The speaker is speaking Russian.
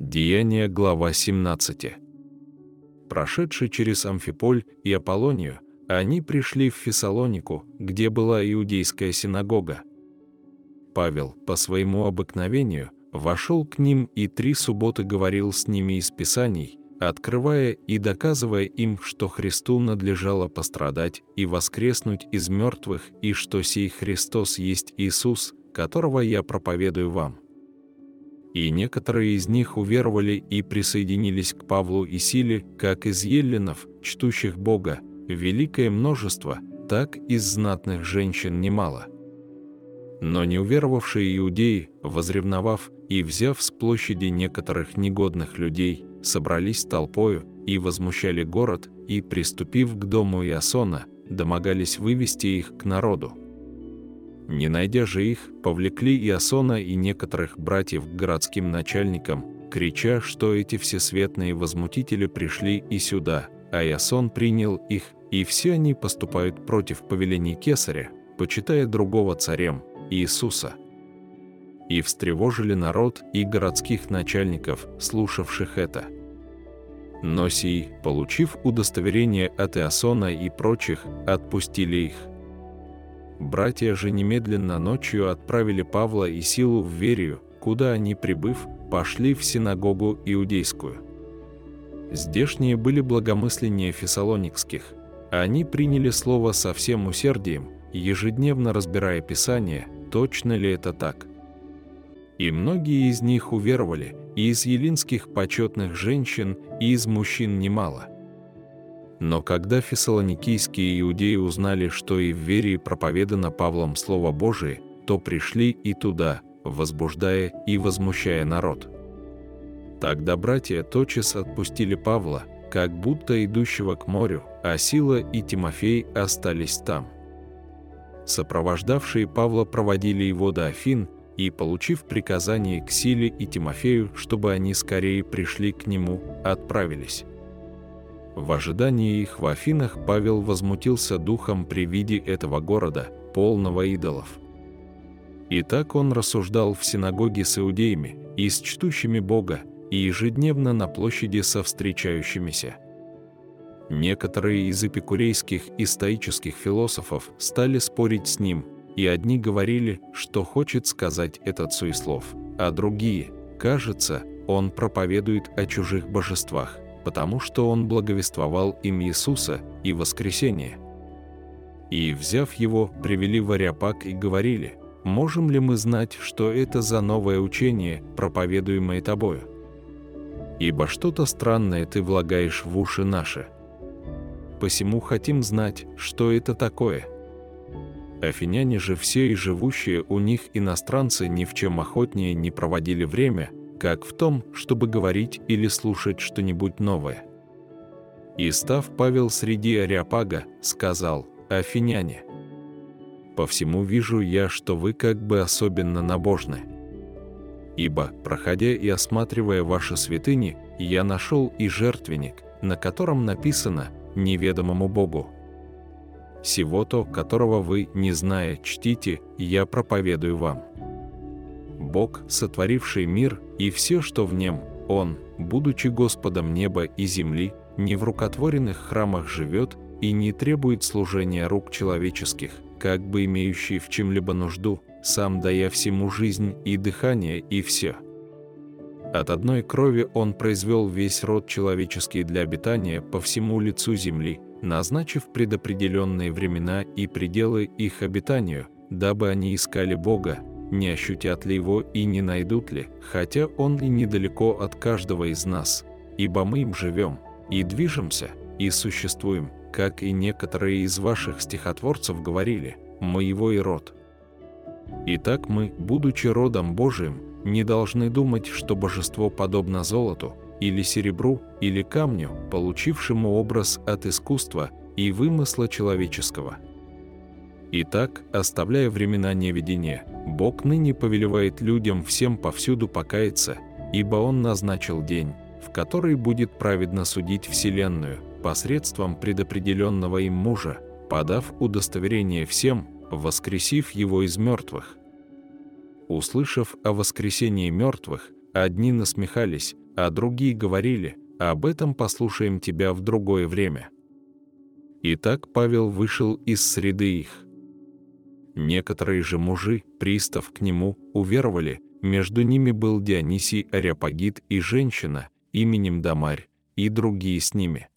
Деяние, глава 17. Прошедший через Амфиполь и Аполлонию, они пришли в Фессалонику, где была иудейская синагога. Павел, по своему обыкновению, вошел к ним и три субботы говорил с ними из Писаний, открывая и доказывая им, что Христу надлежало пострадать и воскреснуть из мертвых, и что сей Христос есть Иисус, которого я проповедую вам. И некоторые из них уверовали и присоединились к Павлу и Силе, как из еллинов, чтущих Бога, великое множество, так из знатных женщин немало. Но неуверовавшие иудеи, возревновав и взяв с площади некоторых негодных людей, собрались толпою и возмущали город, и, приступив к дому Иосона, домогались вывести их к народу. Не найдя же их, повлекли Иосона и некоторых братьев к городским начальникам, крича, что эти всесветные возмутители пришли и сюда, а Иосон принял их, и все они поступают против повелений Кесаря, почитая другого царем, Иисуса. И встревожили народ и городских начальников, слушавших это. Но сии, получив удостоверение от Иосона и прочих, отпустили их. Братья же немедленно ночью отправили Павла и Силу в Верию, куда они, прибыв, пошли в синагогу иудейскую. Здешние были благомысленнее фессалоникских. Они приняли слово со всем усердием, ежедневно разбирая Писание, точно ли это так. И многие из них уверовали, и из елинских почетных женщин, и из мужчин немало – но когда фессалоникийские иудеи узнали, что и в Верии проповедано Павлом Слово Божие, то пришли и туда, возбуждая и возмущая народ. Тогда братья тотчас отпустили Павла, как будто идущего к морю, а Сила и Тимофей остались там. Сопровождавшие Павла проводили его до Афин и, получив приказание к Силе и Тимофею, чтобы они скорее пришли к нему, отправились. В ожидании их в Афинах Павел возмутился духом при виде этого города, полного идолов. И так он рассуждал в синагоге с иудеями и с чтущими Бога, и ежедневно на площади со встречающимися. Некоторые из эпикурейских и стоических философов стали спорить с ним, и одни говорили, что хочет сказать этот суеслов, а другие, кажется, он проповедует о чужих божествах – потому что он благовествовал им Иисуса и воскресение. И, взяв его, привели в Ариапак и говорили, «Можем ли мы знать, что это за новое учение, проповедуемое тобою? Ибо что-то странное ты влагаешь в уши наши. Посему хотим знать, что это такое». Афиняне же все и живущие у них иностранцы ни в чем охотнее не проводили время – как в том, чтобы говорить или слушать что-нибудь новое. И став Павел среди Ариапага, сказал, «Афиняне, по всему вижу я, что вы как бы особенно набожны. Ибо, проходя и осматривая ваши святыни, я нашел и жертвенник, на котором написано «неведомому Богу». Сего-то, которого вы, не зная, чтите, я проповедую вам. Бог, сотворивший мир и все, что в нем, Он, будучи Господом неба и земли, не в рукотворенных храмах живет и не требует служения рук человеческих, как бы имеющий в чем-либо нужду, сам дая всему жизнь и дыхание и все. От одной крови Он произвел весь род человеческий для обитания по всему лицу земли, назначив предопределенные времена и пределы их обитанию, дабы они искали Бога, не ощутят ли его и не найдут ли, хотя он и недалеко от каждого из нас, ибо мы им живем, и движемся, и существуем, как и некоторые из ваших стихотворцев говорили, мы его и род. Итак, мы, будучи родом Божиим, не должны думать, что божество подобно золоту, или серебру, или камню, получившему образ от искусства и вымысла человеческого – Итак, оставляя времена неведения, Бог ныне повелевает людям всем повсюду покаяться, ибо Он назначил день, в который будет праведно судить Вселенную посредством предопределенного им мужа, подав удостоверение всем, воскресив его из мертвых. Услышав о воскресении мертвых, одни насмехались, а другие говорили, об этом послушаем тебя в другое время. Итак, Павел вышел из среды их. Некоторые же мужи, пристав к нему, уверовали, между ними был Дионисий Ариапагит и женщина именем Дамарь, и другие с ними.